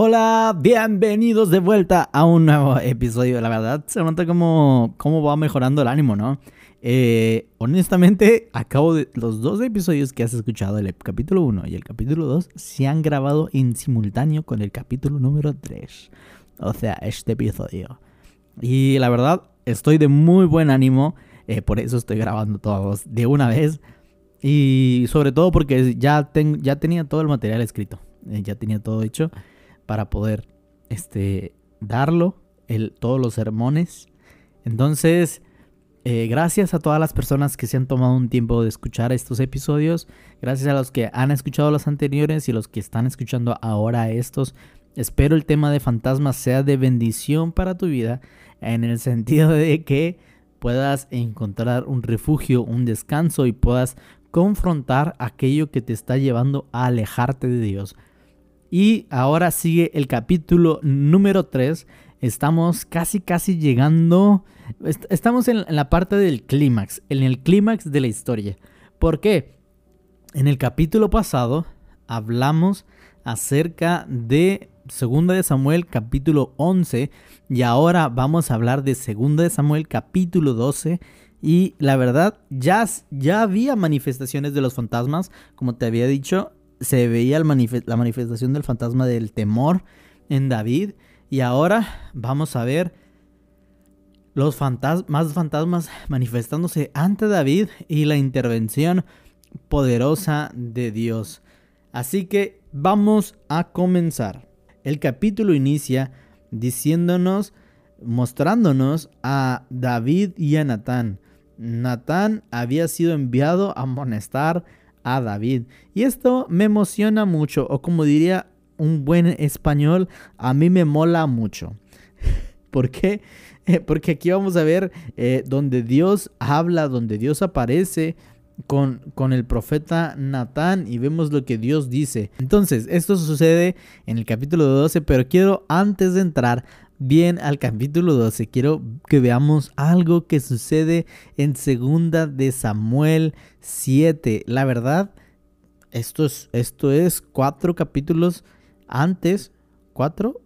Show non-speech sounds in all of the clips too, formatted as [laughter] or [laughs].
Hola, bienvenidos de vuelta a un nuevo episodio. La verdad, se nota cómo, cómo va mejorando el ánimo, ¿no? Eh, honestamente, acabo de. Los dos episodios que has escuchado, el capítulo 1 y el capítulo 2, se han grabado en simultáneo con el capítulo número 3. O sea, este episodio. Y la verdad, estoy de muy buen ánimo. Eh, por eso estoy grabando todos de una vez. Y sobre todo porque ya, ya tenía todo el material escrito. Eh, ya tenía todo hecho para poder este, darlo, el, todos los sermones. Entonces, eh, gracias a todas las personas que se han tomado un tiempo de escuchar estos episodios. Gracias a los que han escuchado los anteriores y los que están escuchando ahora estos. Espero el tema de fantasmas sea de bendición para tu vida en el sentido de que puedas encontrar un refugio, un descanso y puedas confrontar aquello que te está llevando a alejarte de Dios. Y ahora sigue el capítulo número 3. Estamos casi, casi llegando. Estamos en la parte del clímax, en el clímax de la historia. ¿Por qué? En el capítulo pasado hablamos acerca de Segunda de Samuel capítulo 11 y ahora vamos a hablar de Segunda de Samuel capítulo 12 y la verdad ya, ya había manifestaciones de los fantasmas como te había dicho se veía la manifestación del fantasma del temor en David y ahora vamos a ver los más fantasmas manifestándose ante David y la intervención poderosa de Dios. Así que vamos a comenzar. El capítulo inicia diciéndonos, mostrándonos a David y a Natán. Natán había sido enviado a amonestar a David. Y esto me emociona mucho, o como diría un buen español, a mí me mola mucho. [laughs] ¿Por qué? Porque aquí vamos a ver eh, donde Dios habla, donde Dios aparece, con, con, el profeta Natán y vemos lo que Dios dice. Entonces, esto sucede en el capítulo 12, pero quiero antes de entrar bien al capítulo 12, quiero que veamos algo que sucede en segunda de Samuel 7. La verdad, esto es, esto es cuatro capítulos antes, cuatro,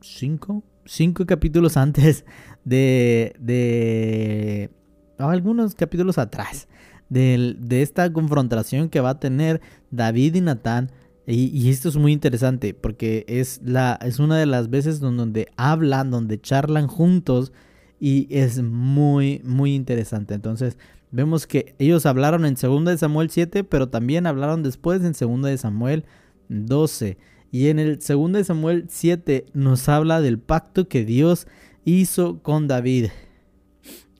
cinco, cinco capítulos antes de, de algunos capítulos atrás de, esta confrontación que va a tener David y Natán. Y, esto es muy interesante porque es, la, es una de las veces donde, hablan, donde charlan juntos y es muy, muy interesante. Entonces vemos que ellos hablaron en 2 de Samuel 7, pero también hablaron después en 2 de Samuel 12. Y en el 2 de Samuel 7 nos habla del pacto que Dios hizo con David.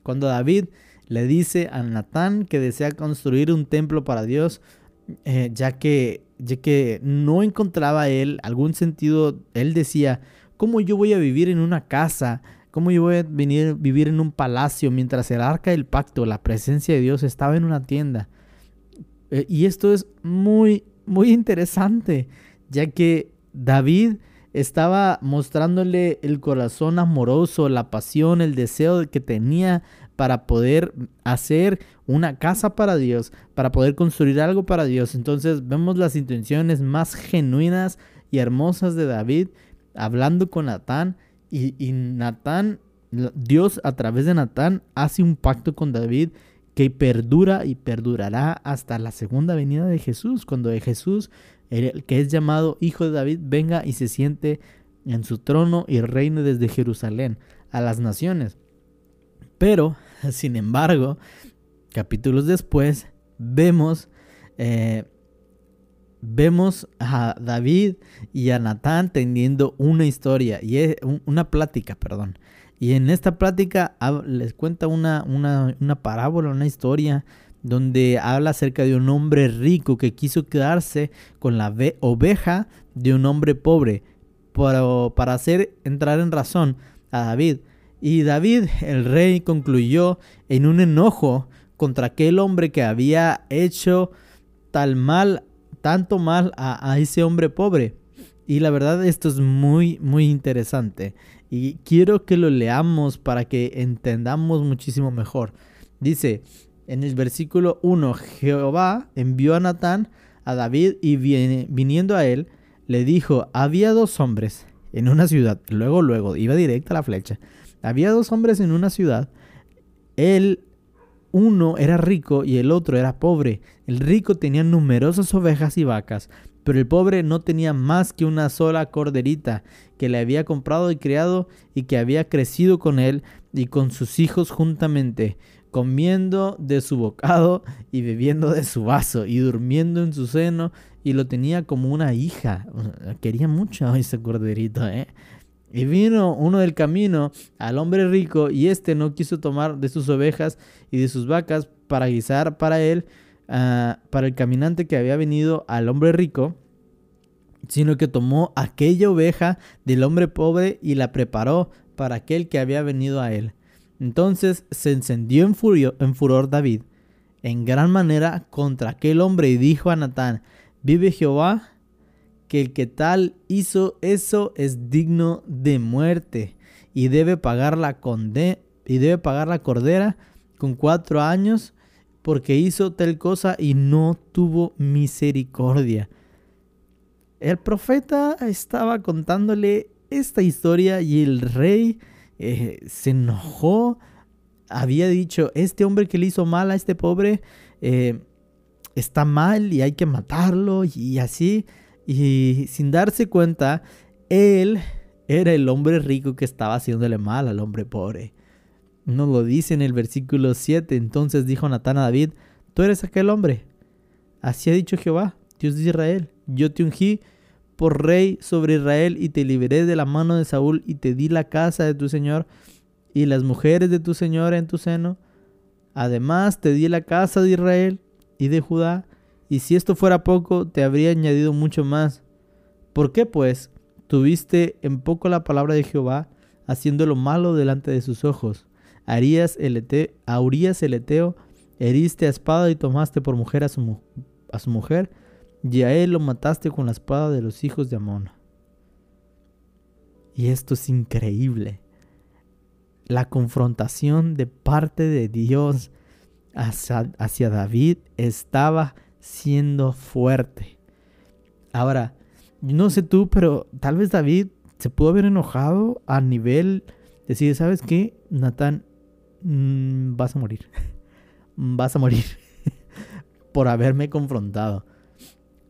Cuando David le dice a Natán que desea construir un templo para Dios, eh, ya, que, ya que no encontraba él algún sentido. Él decía, ¿cómo yo voy a vivir en una casa? ¿Cómo yo voy a venir, vivir en un palacio mientras el arca del pacto, la presencia de Dios, estaba en una tienda? Eh, y esto es muy, muy interesante, ya que David estaba mostrándole el corazón amoroso, la pasión, el deseo que tenía para poder hacer una casa para Dios, para poder construir algo para Dios. Entonces vemos las intenciones más genuinas y hermosas de David hablando con Natán y, Natán, Dios a través de Natán hace un pacto con David que perdura y perdurará hasta la segunda venida de Jesús, cuando Jesús, el que es llamado Hijo de David, venga y se siente en su trono y reine desde Jerusalén a las naciones. Pero, [laughs] sin embargo, capítulos después, vemos, eh, vemos a David y a Natán teniendo una historia, y una plática, perdón. Y en esta plática les cuenta una, una, una parábola, una historia donde habla acerca de un hombre rico que quiso quedarse con la oveja de un hombre pobre para, para hacer entrar en razón a David. Y David, el rey, concluyó en un enojo contra aquel hombre que había hecho tal mal, tanto mal a, ese hombre pobre. Y la verdad esto es muy, muy interesante. Y quiero que lo leamos para que entendamos muchísimo mejor. Dice en el versículo 1, Jehová envió a Natán a David y viniendo a él, le dijo, había dos hombres en una ciudad, luego, luego, iba directa la flecha, había dos hombres en una ciudad, el uno era rico y el otro era pobre. El rico tenía numerosas ovejas y vacas, pero el pobre no tenía más que una sola corderita que le había comprado y criado y que había crecido con él y con sus hijos juntamente, comiendo de su bocado y bebiendo de su vaso y durmiendo en su seno y lo tenía como una hija. Quería mucho a ese corderito, ¿eh? Y vino uno del camino al hombre rico y éste no quiso tomar de sus ovejas y de sus vacas para guisar para él, ah, para el caminante que había venido al hombre rico, sino que tomó aquella oveja del hombre pobre y la preparó para aquel que había venido a él. Entonces se encendió en, en furor David en gran manera contra aquel hombre y dijo a Natán, vive Jehová, que el que tal hizo eso es digno de muerte y debe pagar la y debe pagar la cordera con cuatro años porque hizo tal cosa y no tuvo misericordia. El profeta estaba contándole esta historia y el rey eh, se enojó. Había dicho, este hombre que le hizo mal a este pobre eh, está mal y hay que matarlo y así. Y sin darse cuenta, él era el hombre rico que estaba haciéndole mal al hombre pobre. Nos lo dice en el versículo 7. Entonces dijo Natán a David, tú eres aquel hombre. Así ha dicho Jehová, Dios de Israel. Yo te ungí por rey sobre Israel y te liberé de la mano de Saúl y te di la casa de tu Señor y las mujeres de tu Señor en tu seno. Además te di la casa de Israel y de Judá y si esto fuera poco, te habría añadido mucho más. ¿Por qué pues tuviste en poco la palabra de Jehová, haciendo lo malo delante de sus ojos? Arías el eteo, a el Eteo, heriste a espada y tomaste por mujer a su, a su mujer, y a él lo mataste con la espada de los hijos de Amón. Y esto es increíble. La confrontación de parte de Dios hacia, hacia David estaba siendo fuerte. Ahora, no sé tú, pero tal vez David se pudo haber enojado a nivel de decir, ¿sabes qué? Natán, mm, vas a morir. [laughs] vas a morir [laughs] por haberme confrontado.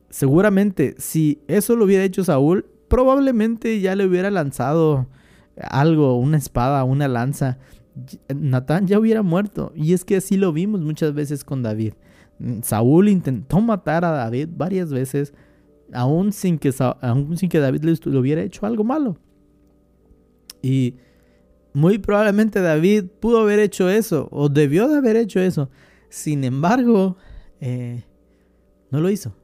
Seguramente, si eso lo hubiera hecho Saúl, probablemente ya le hubiera lanzado algo, una espada, una lanza. Natán ya hubiera muerto. Y es que así lo vimos muchas veces con David. Saúl intentó matar a David varias veces, aún sin que, sin que David le, hubiera hecho algo malo. Y muy probablemente David pudo haber hecho eso, o debió de haber hecho eso. Sin embargo, eh, no lo hizo.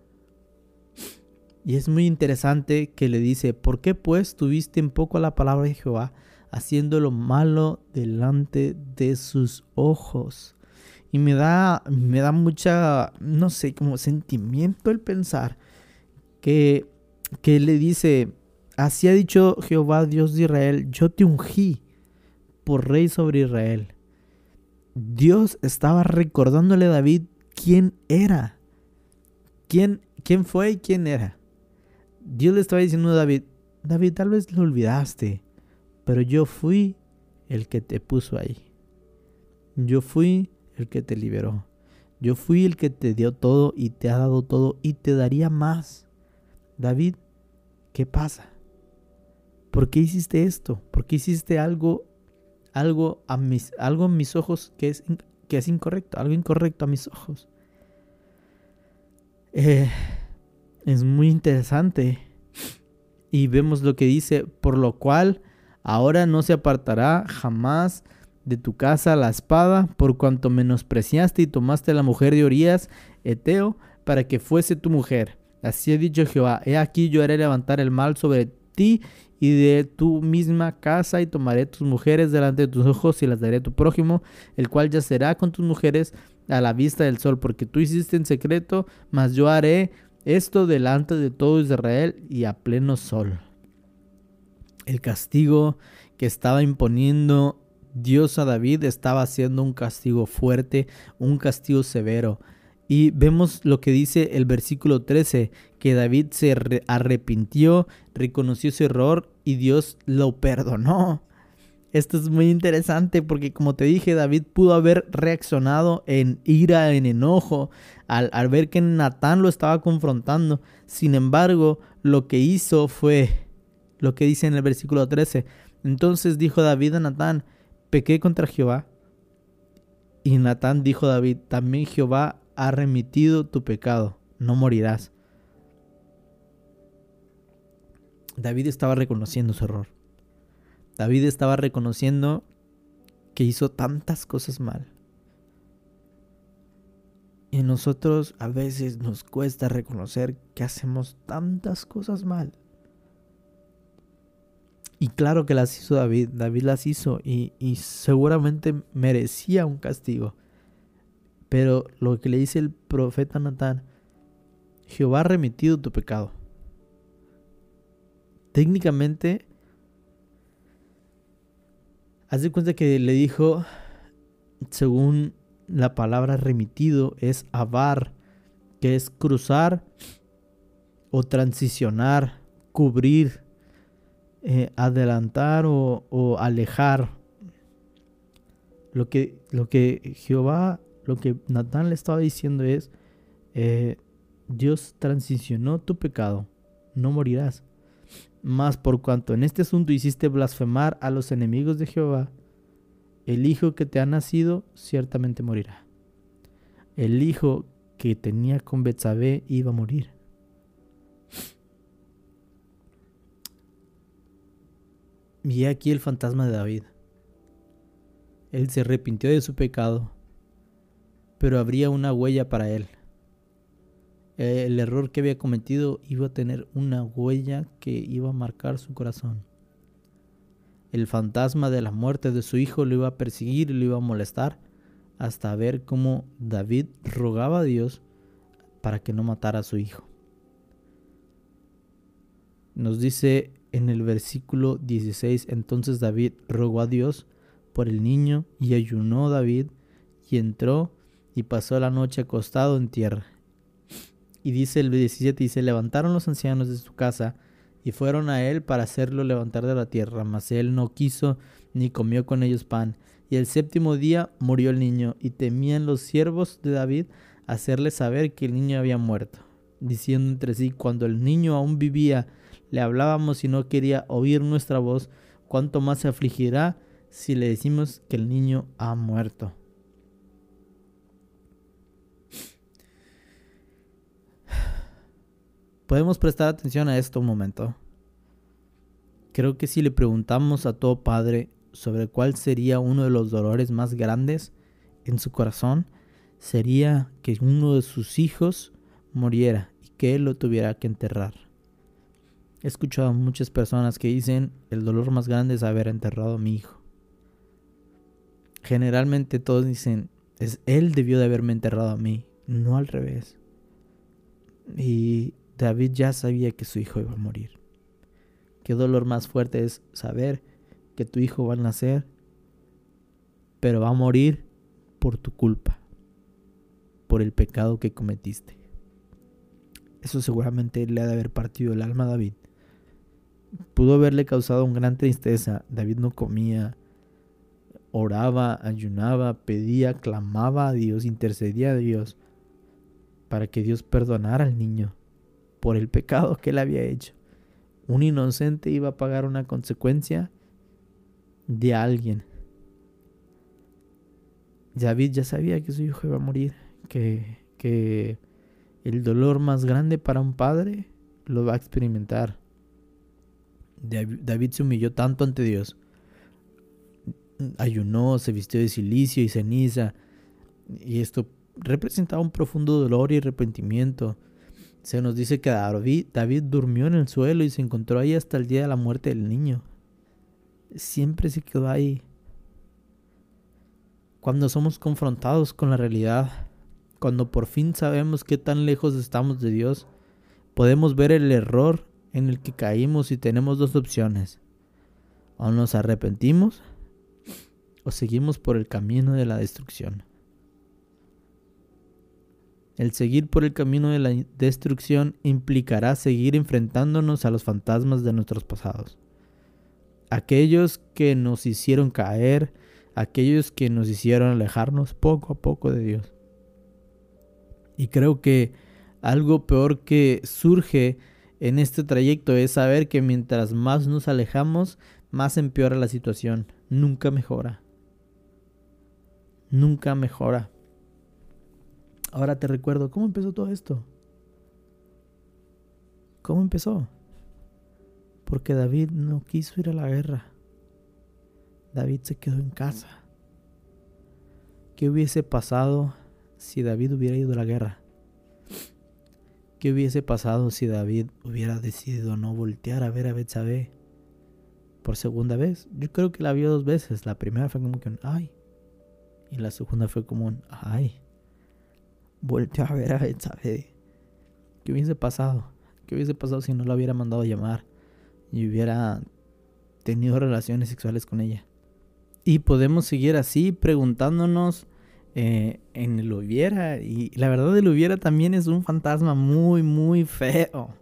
Y es muy interesante que le dice, ¿por qué pues tuviste en poco la palabra de Jehová, haciendo lo malo delante de sus ojos? Y me da, me da mucha, no sé, como sentimiento el pensar que, que le dice, así ha dicho Jehová Dios de Israel, yo te ungí por rey sobre Israel. Dios estaba recordándole a David quién era, quién, quién fue y quién era. Dios le estaba diciendo a David, David, tal vez lo olvidaste, pero yo fui el que te puso ahí. Yo fui el que te liberó. Yo fui el que te dio todo y te ha dado todo y te daría más. David, ¿qué pasa? ¿Por qué hiciste esto? ¿Por qué hiciste algo, algo, a mis, algo en mis ojos que es, que es incorrecto? Algo incorrecto a mis ojos. Eh, es muy interesante. Y vemos lo que dice, por lo cual ahora no se apartará jamás de tu casa la espada, por cuanto menospreciaste y tomaste la mujer de Orías, Eteo, para que fuese tu mujer. Así ha dicho Jehová, he aquí yo haré levantar el mal sobre ti y de tu misma casa y tomaré tus mujeres delante de tus ojos y las daré a tu prójimo, el cual yacerá con tus mujeres a la vista del sol, porque tú hiciste en secreto, mas yo haré esto delante de todo Israel y a pleno sol. El castigo que estaba imponiendo Dios a David estaba haciendo un castigo fuerte, un castigo severo. Y vemos lo que dice el versículo 13, que David se arrepintió, reconoció su error y Dios lo perdonó. Esto es muy interesante porque como te dije, David pudo haber reaccionado en ira, en enojo, al, al ver que Natán lo estaba confrontando. Sin embargo, lo que hizo fue lo que dice en el versículo 13. Entonces dijo David a Natán, pequé contra Jehová. Y Natán dijo a David, también Jehová ha remitido tu pecado, no morirás. David estaba reconociendo su error. David estaba reconociendo que hizo tantas cosas mal. Y nosotros a veces nos cuesta reconocer que hacemos tantas cosas mal. Y claro que las hizo David, David las hizo y, y, seguramente merecía un castigo. Pero lo que le dice el profeta Natán, Jehová ha remitido tu pecado. Técnicamente Haz de cuenta que le dijo, según la palabra remitido, es avar, que es cruzar o transicionar, cubrir, eh, adelantar o, alejar. Lo que, lo que Jehová, lo que Natán le estaba diciendo es, eh, Dios transicionó tu pecado, no morirás. Mas por cuanto en este asunto hiciste blasfemar a los enemigos de Jehová, el hijo que te ha nacido ciertamente morirá. El hijo que tenía con Betsabé iba a morir. Y aquí el fantasma de David. Él se arrepintió de su pecado, pero habría una huella para él el error que había cometido iba a tener una huella que iba a marcar su corazón. El fantasma de la muerte de su hijo lo iba a perseguir lo iba a molestar hasta ver cómo David rogaba a Dios para que no matara a su hijo. Nos dice en el versículo 16, entonces David rogó a Dios por el niño y ayunó David y entró y pasó la noche acostado en tierra y dice el 17, dice, levantaron los ancianos de su casa y fueron a él para hacerlo levantar de la tierra, mas él no quiso ni comió con ellos pan. Y el séptimo día murió el niño, y temían los siervos de David hacerle saber que el niño había muerto, diciendo entre sí, cuando el niño aún vivía, le hablábamos y no quería oír nuestra voz, cuánto más se afligirá si le decimos que el niño ha muerto. Podemos prestar atención a esto un momento. Creo que si le preguntamos a todo padre sobre cuál sería uno de los dolores más grandes en su corazón, sería que uno de sus hijos muriera y que él lo tuviera que enterrar. He escuchado a muchas personas que dicen el dolor más grande es haber enterrado a mi hijo. Generalmente todos dicen es él debió de haberme enterrado a mí, no al revés. Y David ya sabía que su hijo iba a morir. Qué dolor más fuerte es saber que tu hijo va a nacer, pero va a morir por tu culpa, por el pecado que cometiste. Eso seguramente le ha de haber partido el alma a David. Pudo haberle causado una gran tristeza. David no comía, oraba, ayunaba, pedía, clamaba a Dios, intercedía a Dios para que Dios perdonara al niño por el pecado que él había hecho. Un inocente iba a pagar una consecuencia de alguien. David ya sabía que su hijo iba a morir, que, que el dolor más grande para un padre lo va a experimentar. David se humilló tanto ante Dios. Ayunó, se vistió de silicio y ceniza. Y esto representaba un profundo dolor y arrepentimiento. Se nos dice que David, durmió en el suelo y se encontró ahí hasta el día de la muerte del niño. Siempre se quedó ahí. Cuando somos confrontados con la realidad, cuando por fin sabemos qué tan lejos estamos de Dios, podemos ver el error en el que caímos y tenemos dos opciones. O nos arrepentimos o seguimos por el camino de la destrucción. El seguir por el camino de la destrucción implicará seguir enfrentándonos a los fantasmas de nuestros pasados. Aquellos que nos hicieron caer, aquellos que nos hicieron alejarnos poco a poco de Dios. Y creo que algo peor que surge en este trayecto es saber que mientras más nos alejamos, más empeora la situación. Nunca mejora. Nunca mejora. Ahora te recuerdo, ¿cómo empezó todo esto? ¿Cómo empezó? Porque David no quiso ir a la guerra. David se quedó en casa. ¿Qué hubiese pasado si David hubiera ido a la guerra? ¿Qué hubiese pasado si David hubiera decidido no voltear a ver a Betsabé por segunda vez? Yo creo que la vio dos veces. La primera fue como que un ay. Y la segunda fue como un ay volteó a ver a Betsabé. ¿Qué hubiese pasado? ¿Qué hubiese pasado si no la hubiera mandado a llamar y hubiera tenido relaciones sexuales con ella? Y podemos seguir así preguntándonos eh, en el hubiera. Y la verdad el hubiera también es un fantasma muy, muy feo.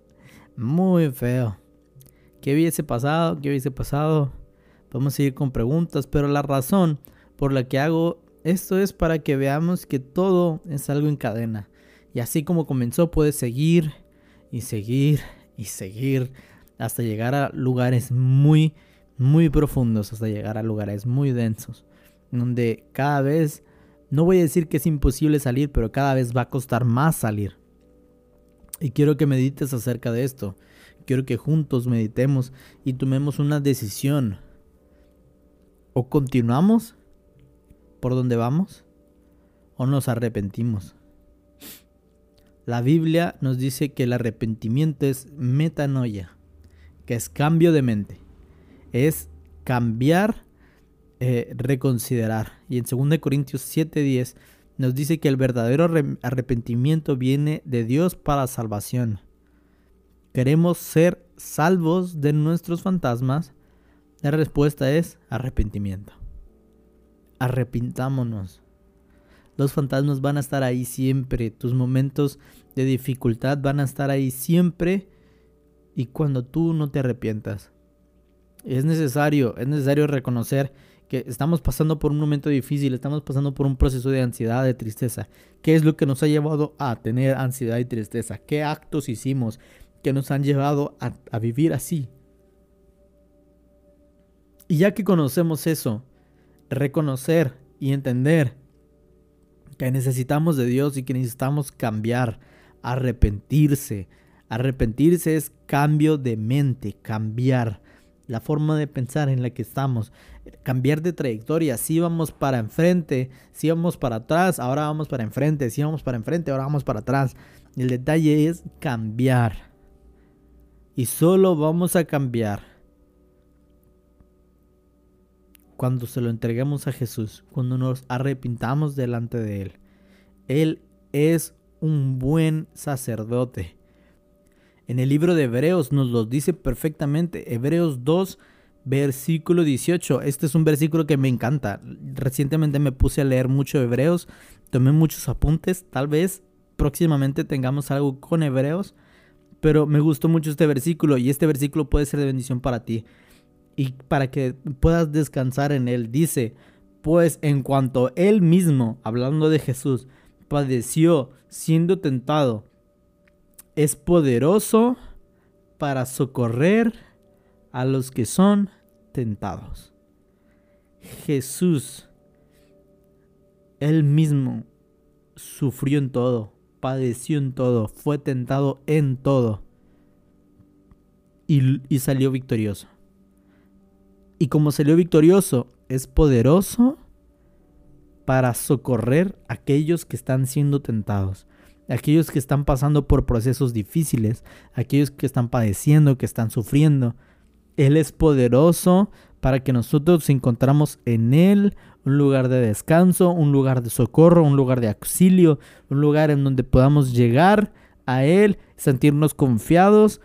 Muy feo. ¿Qué hubiese pasado? ¿Qué hubiese pasado? Podemos seguir con preguntas, pero la razón por la que hago esto es para que veamos que todo es algo en cadena. Y así como comenzó, puede seguir y seguir y seguir hasta llegar a lugares muy, muy profundos, hasta llegar a lugares muy densos, donde cada vez, no voy a decir que es imposible salir, pero cada vez va a costar más salir. Y quiero que medites acerca de esto. Quiero que juntos meditemos y tomemos una decisión. O continuamos por dónde vamos o nos arrepentimos. La Biblia nos dice que el arrepentimiento es metanoia, que es cambio de mente, es cambiar, eh, reconsiderar. Y en 2 Corintios 7:10 nos dice que el verdadero arrepentimiento viene de Dios para salvación. Queremos ser salvos de nuestros fantasmas. La respuesta es arrepentimiento arrepintámonos. Los fantasmas van a estar ahí siempre, tus momentos de dificultad van a estar ahí siempre y cuando tú no te arrepientas. Es necesario, es necesario reconocer que estamos pasando por un momento difícil, estamos pasando por un proceso de ansiedad, de tristeza. ¿Qué es lo que nos ha llevado a tener ansiedad y tristeza? ¿Qué actos hicimos que nos han llevado a, a vivir así? Y ya que conocemos eso, reconocer y entender que necesitamos de Dios y que necesitamos cambiar, arrepentirse. Arrepentirse es cambio de mente, cambiar la forma de pensar en la que estamos, cambiar de trayectoria. Si vamos para enfrente, si vamos para atrás, ahora vamos para enfrente, si vamos para enfrente, ahora vamos para atrás. El detalle es cambiar. Y solo vamos a cambiar cuando se lo entregamos a Jesús, cuando nos arrepintamos delante de Él. Él es un buen sacerdote. En el libro de Hebreos nos lo dice perfectamente. Hebreos 2, versículo 18. Este es un versículo que me encanta. Recientemente me puse a leer mucho Hebreos, tomé muchos apuntes. Tal vez próximamente tengamos algo con Hebreos, pero me gustó mucho este versículo y este versículo puede ser de bendición para ti y para que puedas descansar en Él. Dice, pues en cuanto Él mismo, hablando de Jesús, padeció siendo tentado, es poderoso para socorrer a los que son tentados. Jesús, Él mismo, sufrió en todo, padeció en todo, fue tentado en todo y, salió victorioso. Y como salió victorioso, es poderoso para socorrer a aquellos que están siendo tentados, aquellos que están pasando por procesos difíciles, aquellos que están padeciendo, que están sufriendo. Él es poderoso para que nosotros encontramos en Él un lugar de descanso, un lugar de socorro, un lugar de auxilio, un lugar en donde podamos llegar a Él, sentirnos confiados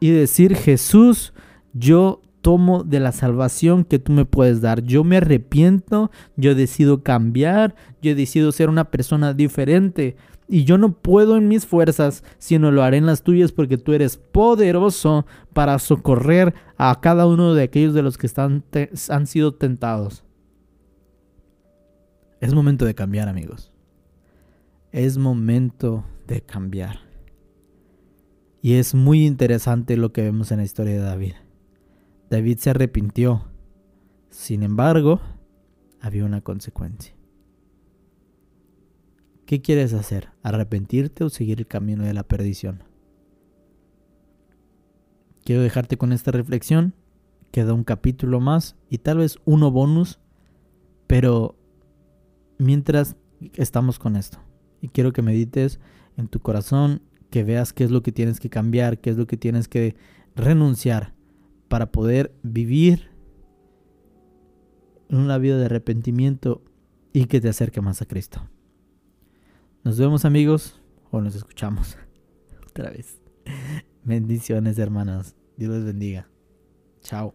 y decir, Jesús, yo tomo de la salvación que tú me puedes dar. Yo me arrepiento, yo decido cambiar, yo decido ser una persona diferente. Y yo no puedo en mis fuerzas, sino lo haré en las tuyas, porque tú eres poderoso para socorrer a cada uno de aquellos de los que han sido tentados. Es momento de cambiar, amigos. Es momento de cambiar. Y es muy interesante lo que vemos en la historia de David. David se arrepintió. Sin embargo, había una consecuencia. ¿Qué quieres hacer? ¿Arrepentirte o seguir el camino de la perdición? Quiero dejarte con esta reflexión. Queda un capítulo más y tal vez uno bonus, pero mientras estamos con esto. Y quiero que medites en tu corazón, que veas qué es lo que tienes que cambiar, qué es lo que tienes que renunciar para poder vivir una vida de arrepentimiento y que te acerque más a Cristo. Nos vemos amigos o nos escuchamos [laughs] otra vez. Bendiciones hermanos. Dios les bendiga. Chao.